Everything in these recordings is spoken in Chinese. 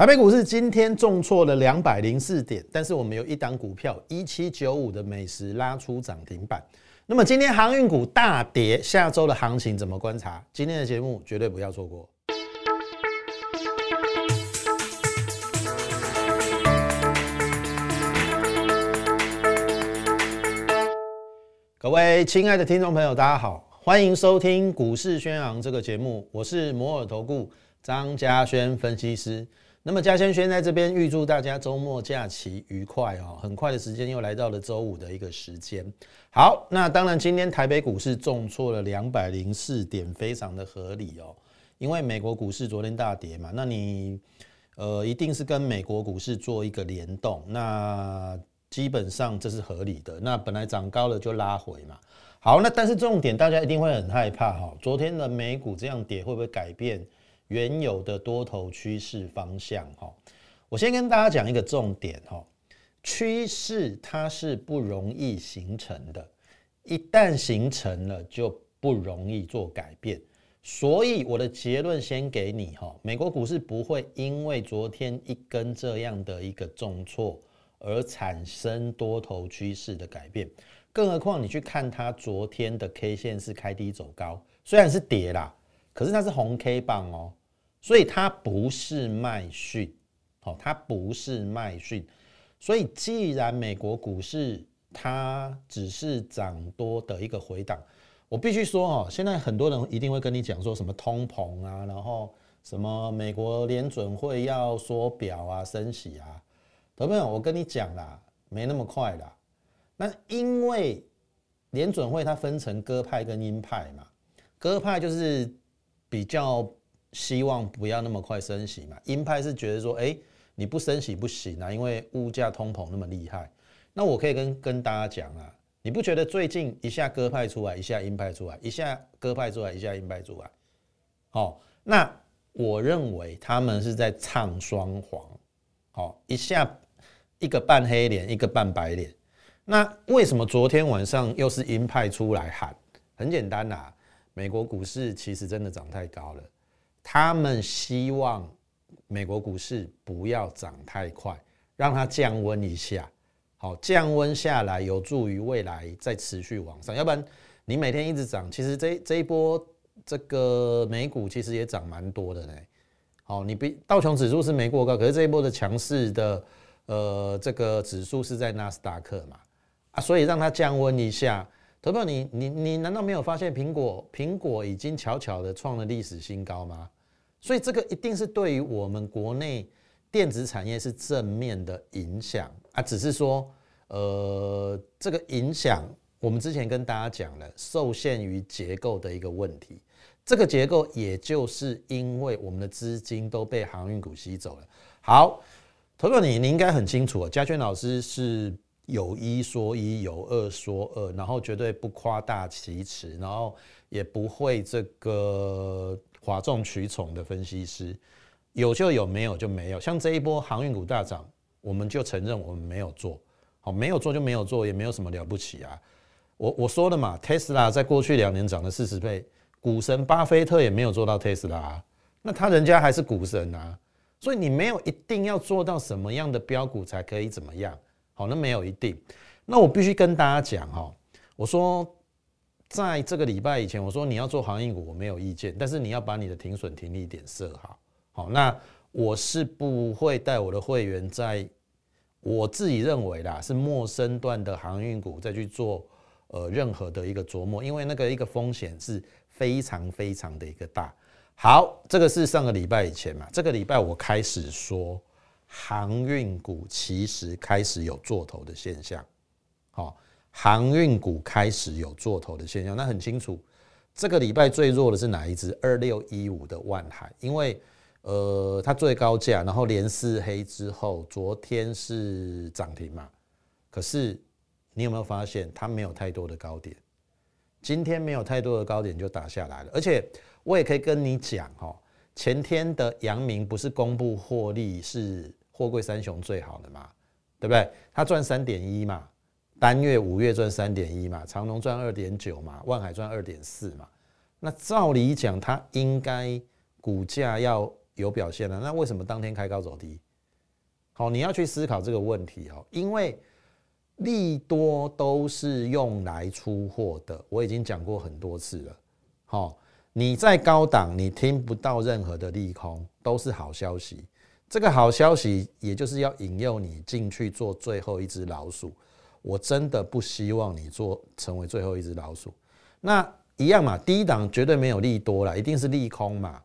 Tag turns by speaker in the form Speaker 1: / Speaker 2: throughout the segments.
Speaker 1: 台北股市今天重挫了两百零四点，但是我们有一档股票一七九五的美食拉出涨停板。那么今天航运股大跌，下周的行情怎么观察？今天的节目绝对不要错过。各位亲爱的听众朋友，大家好，欢迎收听股市宣扬这个节目，我是摩尔投顾张嘉轩分析师。那么嘉轩轩在这边预祝大家周末假期愉快哦！很快的时间又来到了周五的一个时间。好，那当然今天台北股市重挫了两百零四点，非常的合理哦。因为美国股市昨天大跌嘛，那你呃一定是跟美国股市做一个联动，那基本上这是合理的。那本来涨高了就拉回嘛。好，那但是重点大家一定会很害怕哈，昨天的美股这样跌会不会改变？原有的多头趋势方向，哈，我先跟大家讲一个重点，哈，趋势它是不容易形成的，一旦形成了就不容易做改变，所以我的结论先给你，哈，美国股市不会因为昨天一根这样的一个重挫而产生多头趋势的改变，更何况你去看它昨天的 K 线是开低走高，虽然是跌啦，可是它是红 K 棒哦。所以它不是卖讯，好，它不是卖讯。所以既然美国股市它只是涨多的一个回档，我必须说哦，现在很多人一定会跟你讲说什么通膨啊，然后什么美国联准会要缩表啊、升息啊，朋友们，我跟你讲啦，没那么快啦。那因为联准会它分成鸽派跟鹰派嘛，鸽派就是比较。希望不要那么快升息嘛？鹰派是觉得说，哎，你不升息不行啊，因为物价通膨那么厉害。那我可以跟跟大家讲啊，你不觉得最近一下鸽派出来，一下鹰派出来，一下鸽派出来，一下鹰派出来？哦，那我认为他们是在唱双簧。哦，一下一个半黑脸，一个半白脸。那为什么昨天晚上又是鹰派出来喊？很简单呐，美国股市其实真的涨太高了。他们希望美国股市不要涨太快，让它降温一下，好降温下来，有助于未来再持续往上。要不然你每天一直涨，其实这这一波这个美股其实也涨蛮多的呢。好，你比道琼指数是没过高，可是这一波的强势的呃这个指数是在纳斯达克嘛啊，所以让它降温一下。投票，你你你难道没有发现苹果苹果已经悄悄的创了历史新高吗？所以这个一定是对于我们国内电子产业是正面的影响啊，只是说呃这个影响我们之前跟大家讲了，受限于结构的一个问题。这个结构也就是因为我们的资金都被航运股吸走了。好，投票你你应该很清楚，嘉轩老师是。有一说一，有二说二，然后绝对不夸大其词，然后也不会这个哗众取宠的分析师，有就有，没有就没有。像这一波航运股大涨，我们就承认我们没有做好，没有做就没有做，也没有什么了不起啊。我我说的嘛，Tesla 在过去两年涨了四十倍，股神巴菲特也没有做到 Tesla，那他人家还是股神啊。所以你没有一定要做到什么样的标股才可以怎么样。好，那没有一定。那我必须跟大家讲哈，我说在这个礼拜以前，我说你要做航运股，我没有意见，但是你要把你的停损停利点设好。好，那我是不会带我的会员在我自己认为啦是陌生段的航运股再去做呃任何的一个琢磨，因为那个一个风险是非常非常的一个大。好，这个是上个礼拜以前嘛，这个礼拜我开始说。航运股其实开始有做头的现象，好，航运股开始有做头的现象，那很清楚，这个礼拜最弱的是哪一只？二六一五的万海，因为呃它最高价，然后连四黑之后，昨天是涨停嘛，可是你有没有发现它没有太多的高点？今天没有太多的高点就打下来了，而且我也可以跟你讲哈，前天的阳明不是公布获利是。货柜三雄最好的嘛，对不对？他赚三点一嘛，单月五月赚三点一嘛，长隆赚二点九嘛，万海赚二点四嘛。那照理讲，它应该股价要有表现了，那为什么当天开高走低？好，你要去思考这个问题哦，因为利多都是用来出货的，我已经讲过很多次了。好，你在高档，你听不到任何的利空，都是好消息。这个好消息，也就是要引诱你进去做最后一只老鼠。我真的不希望你做成为最后一只老鼠。那一样嘛，低档绝对没有利多了，一定是利空嘛。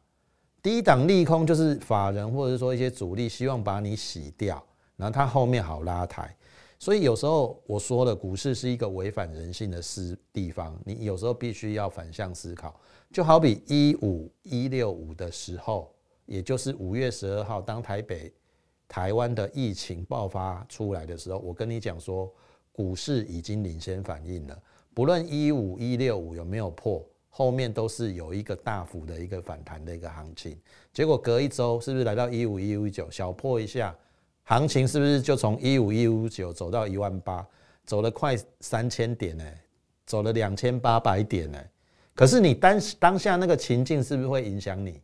Speaker 1: 低档利空就是法人或者说一些主力希望把你洗掉，然后它后面好拉抬。所以有时候我说了，股市是一个违反人性的思地方，你有时候必须要反向思考。就好比一五一六五的时候。也就是五月十二号，当台北、台湾的疫情爆发出来的时候，我跟你讲说，股市已经领先反应了。不论一五一六五有没有破，后面都是有一个大幅的一个反弹的一个行情。结果隔一周，是不是来到一五一五九，小破一下，行情是不是就从一五一五九走到一万八，走了快三千点呢？走了两千八百点呢？可是你当当下那个情境是不是会影响你？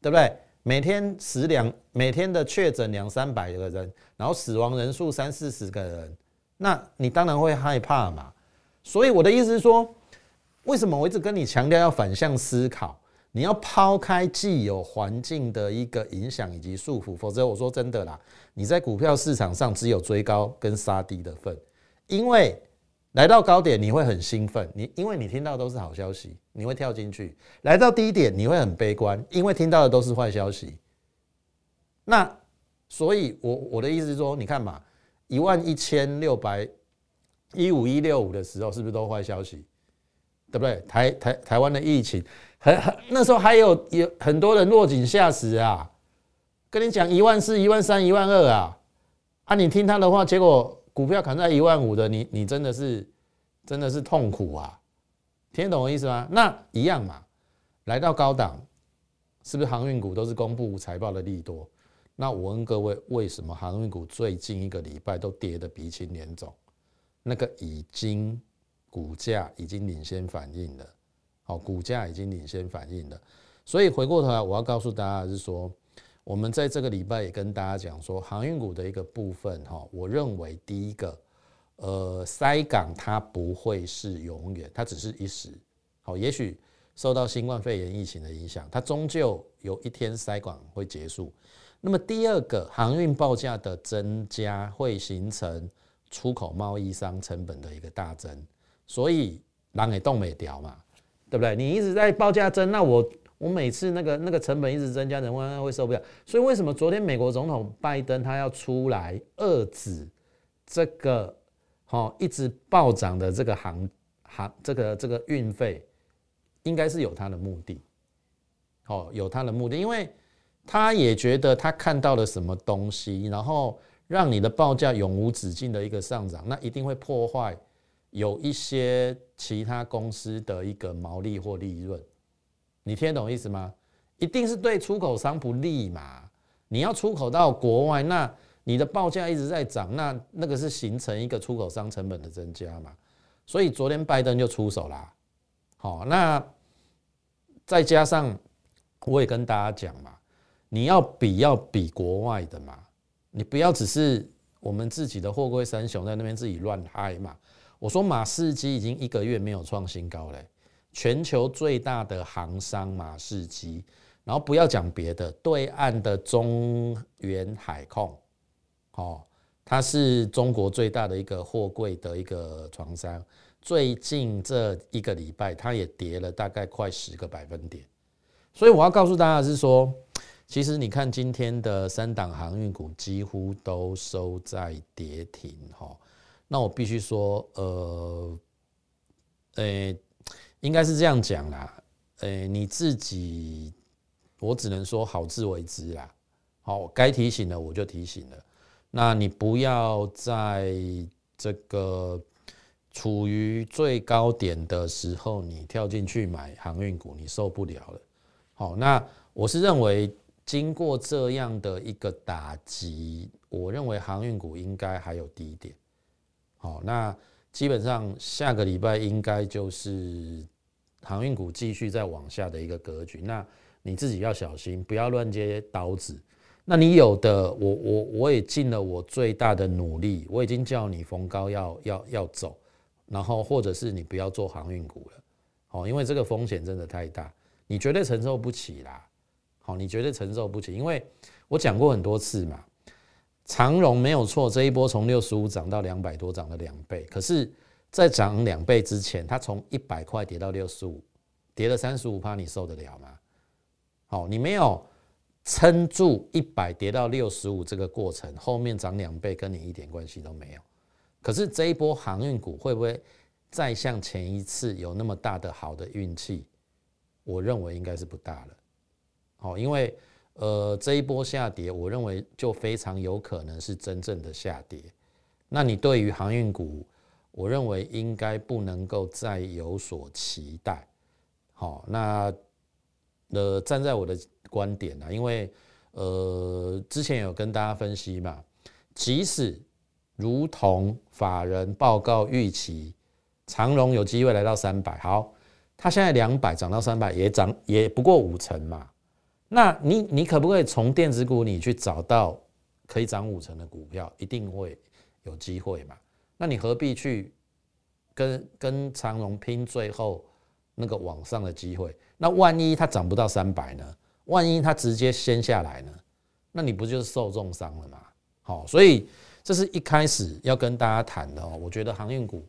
Speaker 1: 对不对？每天死两，每天的确诊两三百个人，然后死亡人数三四十个人，那你当然会害怕嘛。所以我的意思是说，为什么我一直跟你强调要反向思考？你要抛开既有环境的一个影响以及束缚，否则我说真的啦，你在股票市场上只有追高跟杀低的份，因为。来到高点你会很兴奋，你因为你听到都是好消息，你会跳进去；来到低点你会很悲观，因为听到的都是坏消息。那所以，我我的意思是说，你看嘛，一万一千六百一五一六五的时候，是不是都坏消息？对不对？台台台湾的疫情，很很那时候还有有很多人落井下石啊，跟你讲一万四、一万三、一万二啊，啊，你听他的话，结果。股票砍在一万五的，你你真的是真的是痛苦啊！听懂我意思吗？那一样嘛，来到高档，是不是航运股都是公布财报的利多？那我问各位，为什么航运股最近一个礼拜都跌得鼻青脸肿？那个已经股价已经领先反应了，好，股价已经领先反应了。所以回过头来，我要告诉大家是说。我们在这个礼拜也跟大家讲说，航运股的一个部分哈，我认为第一个，呃，塞港它不会是永远，它只是一时，好，也许受到新冠肺炎疫情的影响，它终究有一天塞港会结束。那么第二个，航运报价的增加会形成出口贸易商成本的一个大增，所以狼也动美调嘛，对不对？你一直在报价增，那我。我每次那个那个成本一直增加，人会会受不了。所以为什么昨天美国总统拜登他要出来遏制这个好一直暴涨的这个航航这个这个运费，应该是有他的目的，哦，有他的目的，因为他也觉得他看到了什么东西，然后让你的报价永无止境的一个上涨，那一定会破坏有一些其他公司的一个毛利或利润。你听得懂意思吗？一定是对出口商不利嘛？你要出口到国外，那你的报价一直在涨，那那个是形成一个出口商成本的增加嘛？所以昨天拜登就出手啦。好，那再加上我也跟大家讲嘛，你要比要比国外的嘛，你不要只是我们自己的货柜三雄在那边自己乱嗨嘛。我说马士基已经一个月没有创新高嘞。全球最大的航商马士基，然后不要讲别的，对岸的中原海控，哦，它是中国最大的一个货柜的一个船商，最近这一个礼拜，它也跌了大概快十个百分点。所以我要告诉大家是说，其实你看今天的三档航运股几乎都收在跌停，哈，那我必须说，呃，诶。应该是这样讲啦，诶，你自己，我只能说好自为之啦。好，该提醒的我就提醒了。那你不要在这个处于最高点的时候，你跳进去买航运股，你受不了了。好，那我是认为，经过这样的一个打击，我认为航运股应该还有低点。好，那。基本上下个礼拜应该就是航运股继续再往下的一个格局。那你你自己要小心，不要乱接刀子。那你有的，我我我也尽了我最大的努力，我已经叫你逢高要要要走，然后或者是你不要做航运股了，哦，因为这个风险真的太大，你绝对承受不起啦。好，你绝对承受不起，因为我讲过很多次嘛，长荣没有错，这一波从六十五涨到两百多，涨了两倍。可是，在涨两倍之前，它从一百块跌到六十五，跌了三十五趴，你受得了吗？好，你没有撑住一百跌到六十五这个过程，后面涨两倍跟你一点关系都没有。可是这一波航运股会不会再像前一次有那么大的好的运气？我认为应该是不大了。好，因为呃这一波下跌，我认为就非常有可能是真正的下跌。那你对于航运股，我认为应该不能够再有所期待。好，那呃站在我的观点呢，因为呃之前有跟大家分析嘛，即使如同法人报告预期，长荣有机会来到三百，好，它现在两百涨到三百，也涨也不过五成嘛。那你你可不可以从电子股你去找到可以涨五成的股票？一定会有机会嘛？那你何必去跟跟长荣拼最后那个往上的机会？那万一它涨不到三百呢？万一它直接先下来呢？那你不就是受重伤了吗？好，所以这是一开始要跟大家谈的哦。我觉得航运股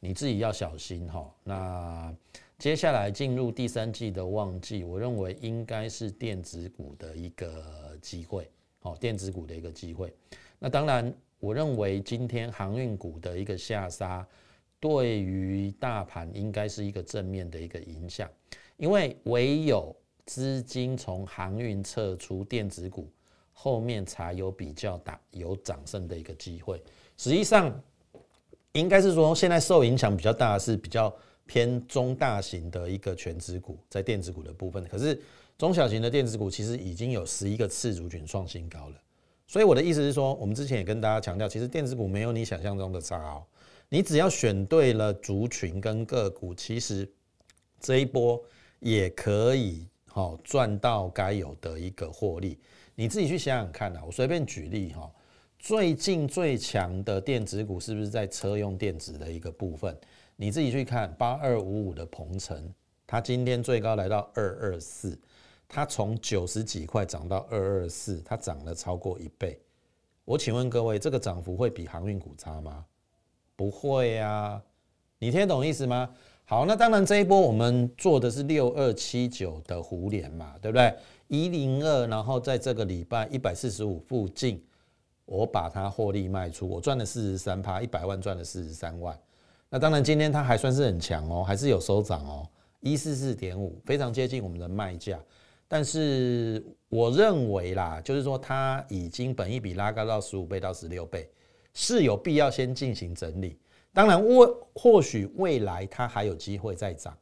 Speaker 1: 你自己要小心哈。那。接下来进入第三季的旺季，我认为应该是电子股的一个机会，哦，电子股的一个机会。那当然，我认为今天航运股的一个下杀，对于大盘应该是一个正面的一个影响，因为唯有资金从航运撤出，电子股后面才有比较大有涨升的一个机会。实际上，应该是说现在受影响比较大是比较。偏中大型的一个全指股，在电子股的部分，可是中小型的电子股其实已经有十一个次族群创新高了。所以我的意思是说，我们之前也跟大家强调，其实电子股没有你想象中的差哦。你只要选对了族群跟个股，其实这一波也可以好赚到该有的一个获利。你自己去想想看啊，我随便举例哈，最近最强的电子股是不是在车用电子的一个部分？你自己去看八二五五的鹏程，它今天最高来到二二四，它从九十几块涨到二二四，它涨了超过一倍。我请问各位，这个涨幅会比航运股差吗？不会呀，你听得懂意思吗？好，那当然这一波我们做的是六二七九的胡联嘛，对不对？一零二，然后在这个礼拜一百四十五附近，我把它获利卖出，我赚了四十三趴，一百万赚了四十三万。那当然，今天它还算是很强哦，还是有收涨哦，一四四点五，非常接近我们的卖价。但是我认为啦，就是说它已经本一比拉高到十五倍到十六倍，是有必要先进行整理。当然，或或许未来它还有机会再涨。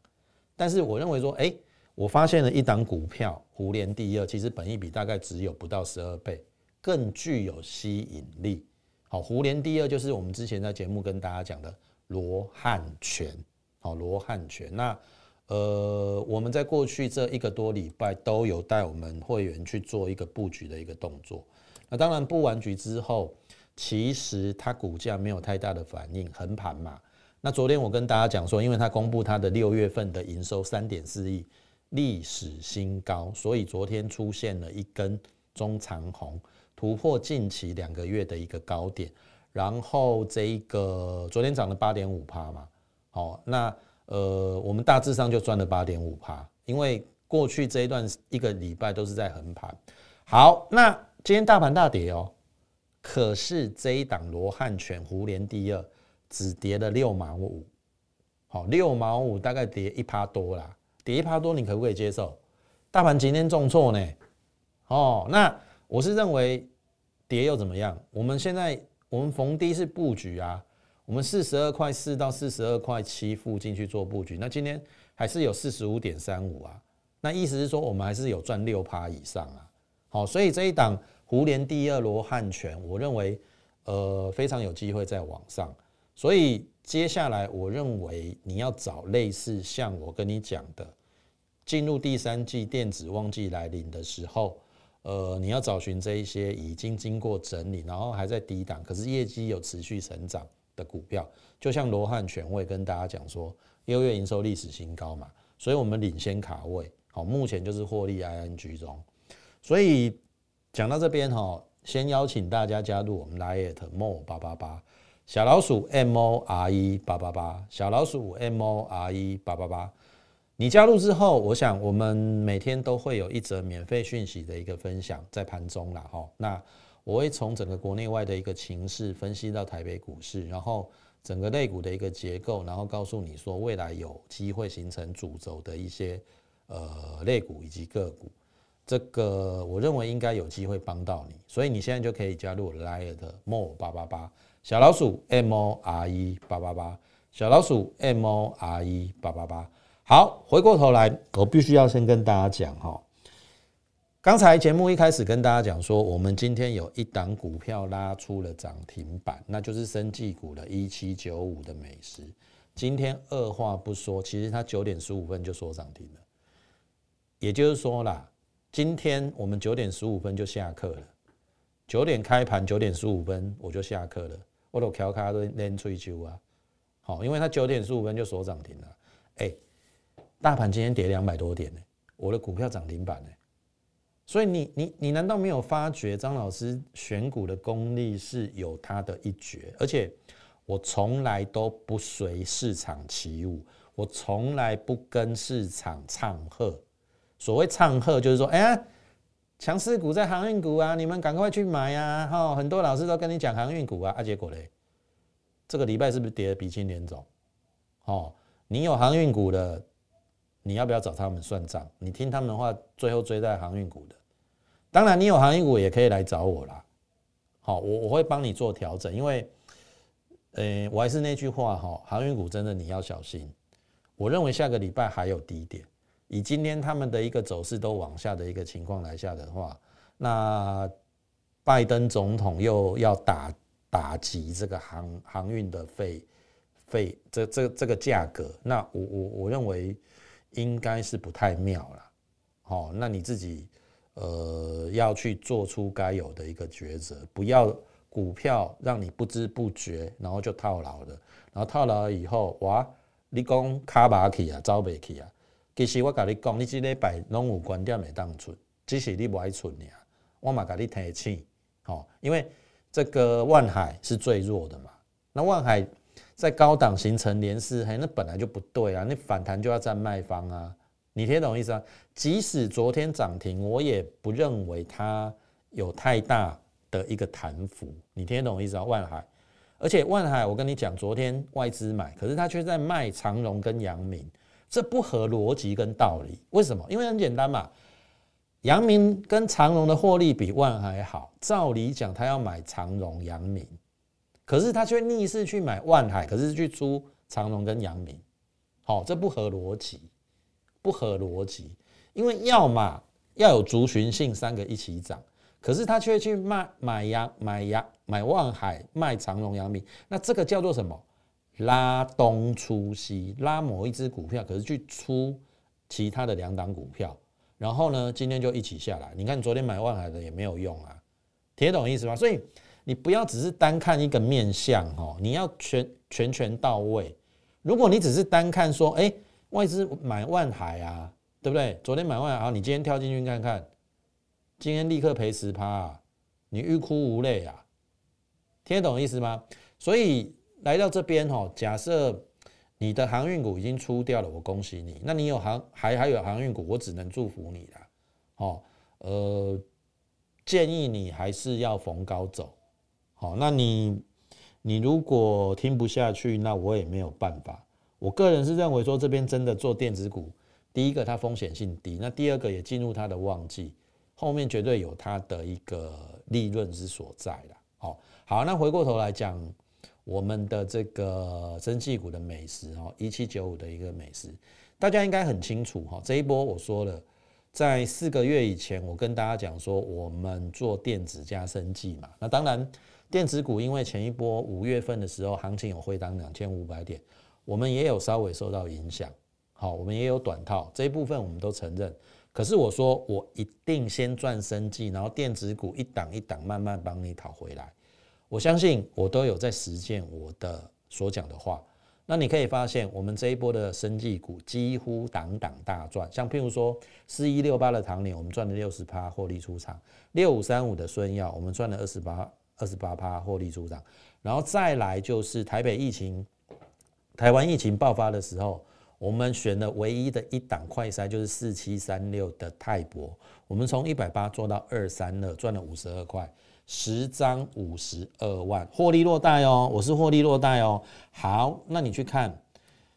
Speaker 1: 但是我认为说，哎，我发现了一档股票，胡联第二，其实本一比大概只有不到十二倍，更具有吸引力。好，胡联第二就是我们之前在节目跟大家讲的。罗汉拳，好，罗汉拳。那呃，我们在过去这一个多礼拜都有带我们会员去做一个布局的一个动作。那当然布完局之后，其实它股价没有太大的反应，横盘嘛。那昨天我跟大家讲说，因为它公布它的六月份的营收三点四亿，历史新高，所以昨天出现了一根中长红，突破近期两个月的一个高点。然后这一个昨天涨了八点五趴嘛，好，那呃我们大致上就赚了八点五趴，因为过去这一段一个礼拜都是在横盘。好，那今天大盘大跌哦，可是这一档罗汉拳胡连第二只跌了六毛五，好，六毛五大概跌一趴多啦，跌一趴多你可不可以接受？大盘今天重挫呢，哦，那我是认为跌又怎么样？我们现在。我们逢低是布局啊，我们四十二块四到四十二块七附近去做布局，那今天还是有四十五点三五啊，那意思是说我们还是有赚六趴以上啊，好，所以这一档胡联第二罗汉拳，我认为呃非常有机会在往上，所以接下来我认为你要找类似像我跟你讲的进入第三季电子旺季来临的时候，呃，你要找寻这一些已经经过整理，然后还在低档，可是业绩有持续成长的股票，就像罗汉权威跟大家讲说，六月营收历史新高嘛，所以我们领先卡位，好，目前就是获利 ING 中，所以讲到这边哈，先邀请大家加入我们 Lite More 八八八。小老鼠 M O R E 八八八，小老鼠 M O R E 八八八，你加入之后，我想我们每天都会有一则免费讯息的一个分享在盘中了哈。那我会从整个国内外的一个情势分析到台北股市，然后整个类股的一个结构，然后告诉你说未来有机会形成主轴的一些呃类股以及个股，这个我认为应该有机会帮到你，所以你现在就可以加入 Liar 的 More 八八八。小老鼠 M O R E 八八八，小老鼠 M O R E 八八八。好，回过头来，我必须要先跟大家讲哈。刚才节目一开始跟大家讲说，我们今天有一档股票拉出了涨停板，那就是生技股的一七九五的美食。今天二话不说，其实它九点十五分就说涨停了，也就是说啦，今天我们九点十五分就下课了，九点开盘，九点十五分我就下课了。我都调卡都连追求啊，好，因为它九点十五分就锁涨停了。哎，大盘今天跌两百多点呢，我的股票涨停板呢，所以你你你难道没有发觉张老师选股的功力是有他的一绝？而且我从来都不随市场起舞，我从来不跟市场唱和。所谓唱和，就是说，哎呀。强势股在航运股啊，你们赶快去买呀！哈，很多老师都跟你讲航运股啊，啊，结果嘞，这个礼拜是不是跌的鼻青脸肿？哦，你有航运股的，你要不要找他们算账？你听他们的话，最后追在航运股的，当然你有航运股也可以来找我啦。好，我我会帮你做调整，因为，呃，我还是那句话哈，航运股真的你要小心。我认为下个礼拜还有低点。以今天他们的一个走势都往下的一个情况来下的话，那拜登总统又要打打击这个航航运的费费这这这个价格，那我我我认为应该是不太妙了。哦，那你自己呃要去做出该有的一个抉择，不要股票让你不知不觉然后就套牢了，然后套牢了以后哇，你讲卡巴去啊，招不去啊。其实我甲你讲，你即礼拜拢有观点会当出，只是你不爱出尔。我嘛甲你提醒，吼，因为这个万海是最弱的嘛。那万海在高档形成连四黑，那本来就不对啊。你反弹就要占卖方啊。你听懂意思啊？即使昨天涨停，我也不认为它有太大的一个弹幅。你听懂意思啊？万海，而且万海，我跟你讲，昨天外资买，可是他却在卖长荣跟阳明。这不合逻辑跟道理，为什么？因为很简单嘛，阳明跟长荣的获利比万海好，照理讲他要买长荣、阳明，可是他却逆势去买万海，可是去出长荣跟阳明，好，这不合逻辑，不合逻辑，因为要么要有族群性，三个一起涨，可是他却去卖买阳买阳买万海卖长荣、阳明，那这个叫做什么？拉东出西，拉某一只股票，可是去出其他的两档股票，然后呢，今天就一起下来。你看昨天买万海的也没有用啊，听懂意思吗？所以你不要只是单看一个面相哦，你要全全全到位。如果你只是单看说，哎，外资买万海啊，对不对？昨天买万海，好你今天跳进去看看，今天立刻赔十趴，你欲哭无泪啊，听得懂意思吗？所以。来到这边哈，假设你的航运股已经出掉了，我恭喜你。那你有航还还有航运股，我只能祝福你了。哦，呃，建议你还是要逢高走。好，那你你如果听不下去，那我也没有办法。我个人是认为说，这边真的做电子股，第一个它风险性低，那第二个也进入它的旺季，后面绝对有它的一个利润之所在了。好，好，那回过头来讲。我们的这个蒸汽股的美食哦，一七九五的一个美食，大家应该很清楚哈。这一波我说了，在四个月以前，我跟大家讲说，我们做电子加生技嘛。那当然，电子股因为前一波五月份的时候行情有回档两千五百点，我们也有稍微受到影响。好，我们也有短套这一部分，我们都承认。可是我说，我一定先赚生计，然后电子股一档一档慢慢帮你讨回来。我相信我都有在实践我的所讲的话。那你可以发现，我们这一波的生计股几乎档档大赚。像譬如说四一六八的唐年，我们赚了六十趴获利出场；六五三五的孙耀，我们赚了二十八二十八趴获利出场。然后再来就是台北疫情、台湾疫情爆发的时候。我们选的唯一的一档快筛就是四七三六的泰博，我们从一百八做到二三二，赚了五十二块，十张五十二万，获利落袋哦，我是获利落袋哦。好，那你去看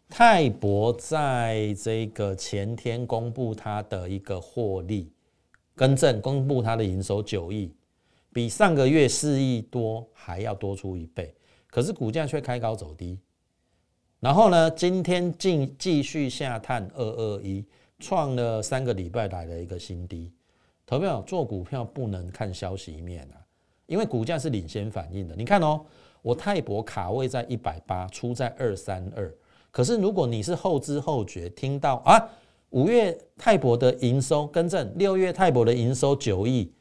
Speaker 1: 泰博在这个前天公布它的一个获利，更正公布它的营收九亿，比上个月四亿多还要多出一倍，可是股价却开高走低。然后呢？今天继继续下探二二一，创了三个礼拜来的一个新低。投票做股票不能看消息面啊，因为股价是领先反应的。你看哦，我泰博卡位在一百八，出在二三二。可是如果你是后知后觉，听到啊，五月泰博的营收更正，六月泰博的营收九亿，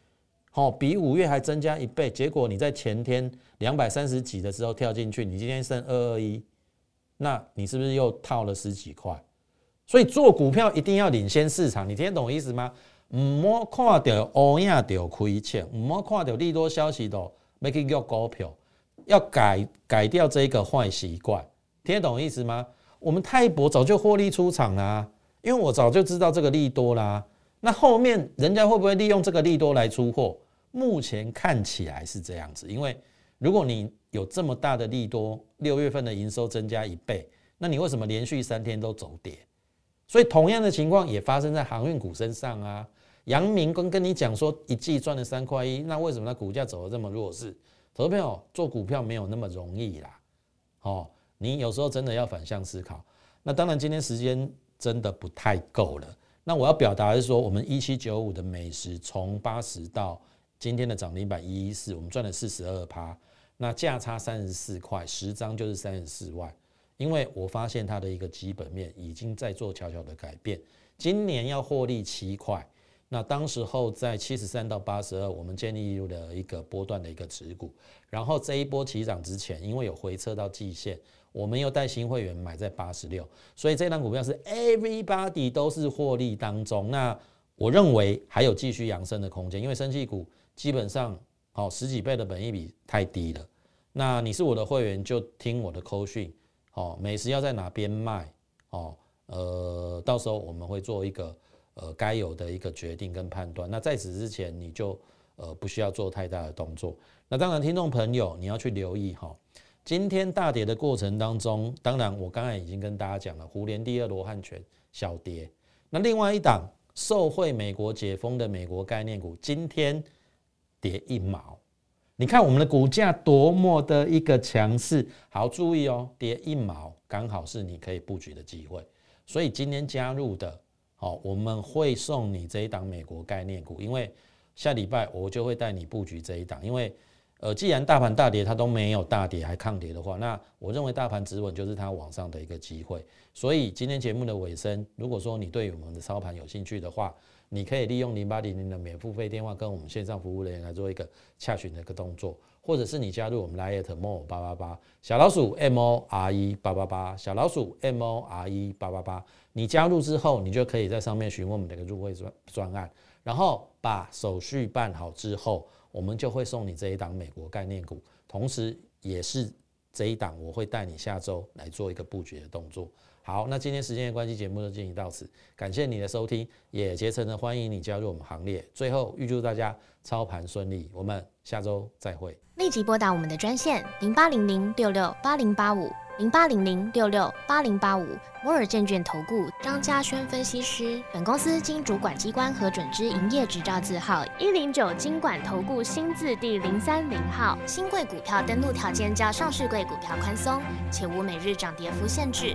Speaker 1: 好，比五月还增加一倍。结果你在前天两百三十几的时候跳进去，你今天剩二二一。那你是不是又套了十几块？所以做股票一定要领先市场，你听得懂意思吗？唔好看到欧亚掉亏钱，唔好看到利多消息都 make it 股票，要改改掉这个坏习惯，听得懂意思吗？我们泰博早就获利出场啦，因为我早就知道这个利多啦。那后面人家会不会利用这个利多来出货？目前看起来是这样子，因为如果你有这么大的利多，六月份的营收增加一倍，那你为什么连续三天都走跌？所以同样的情况也发生在航运股身上啊。杨明跟跟你讲说一季赚了三块一，那为什么它股价走的这么弱势？投票做股票没有那么容易啦。哦，你有时候真的要反向思考。那当然今天时间真的不太够了。那我要表达的是说，我们一七九五的美食从八十到今天的涨停板一一四，我们赚了四十二趴。那价差三十四块，十张就是三十四万。因为我发现它的一个基本面已经在做悄悄的改变。今年要获利七块，那当时候在七十三到八十二，我们建立了一个波段的一个持股。然后这一波起涨之前，因为有回撤到季线，我们又带新会员买在八十六，所以这张股票是 everybody 都是获利当中。那我认为还有继续扬升的空间，因为升气股基本上好十几倍的本益比太低了。那你是我的会员，就听我的扣讯，哦，美食要在哪边卖，哦，呃，到时候我们会做一个呃该有的一个决定跟判断。那在此之前，你就呃不需要做太大的动作。那当然，听众朋友你要去留意哈，今天大跌的过程当中，当然我刚才已经跟大家讲了，胡联第二罗汉拳小跌。那另外一档受惠美国解封的美国概念股，今天跌一毛。你看我们的股价多么的一个强势，好注意哦，跌一毛刚好是你可以布局的机会。所以今天加入的，好，我们会送你这一档美国概念股，因为下礼拜我就会带你布局这一档。因为呃，既然大盘大跌它都没有大跌还抗跌的话，那我认为大盘止稳就是它往上的一个机会。所以今天节目的尾声，如果说你对我们的操盘有兴趣的话，你可以利用零八零零的免付费电话跟我们线上服务人员来做一个洽询的一个动作，或者是你加入我们 Lite More 八八八小老鼠 M O R E 八八八小老鼠 M O R E 八八八，你加入之后，你就可以在上面询问我们的一个入会专专案，然后把手续办好之后，我们就会送你这一档美国概念股，同时也是这一档我会带你下周来做一个布局的动作。好，那今天时间的关系，节目就进行到此，感谢你的收听，也竭诚的欢迎你加入我们行列。最后预祝大家操盘顺利，我们下周再会。
Speaker 2: 立即拨打我们的专线零八零零六六八零八五零八零零六六八零八五摩尔证券投顾张嘉轩分析师。本公司经主管机关核准之营业执照字号一零九金管投顾新字第零三零号。新贵股票登录条件较上市贵股票宽松，且无每日涨跌幅限制。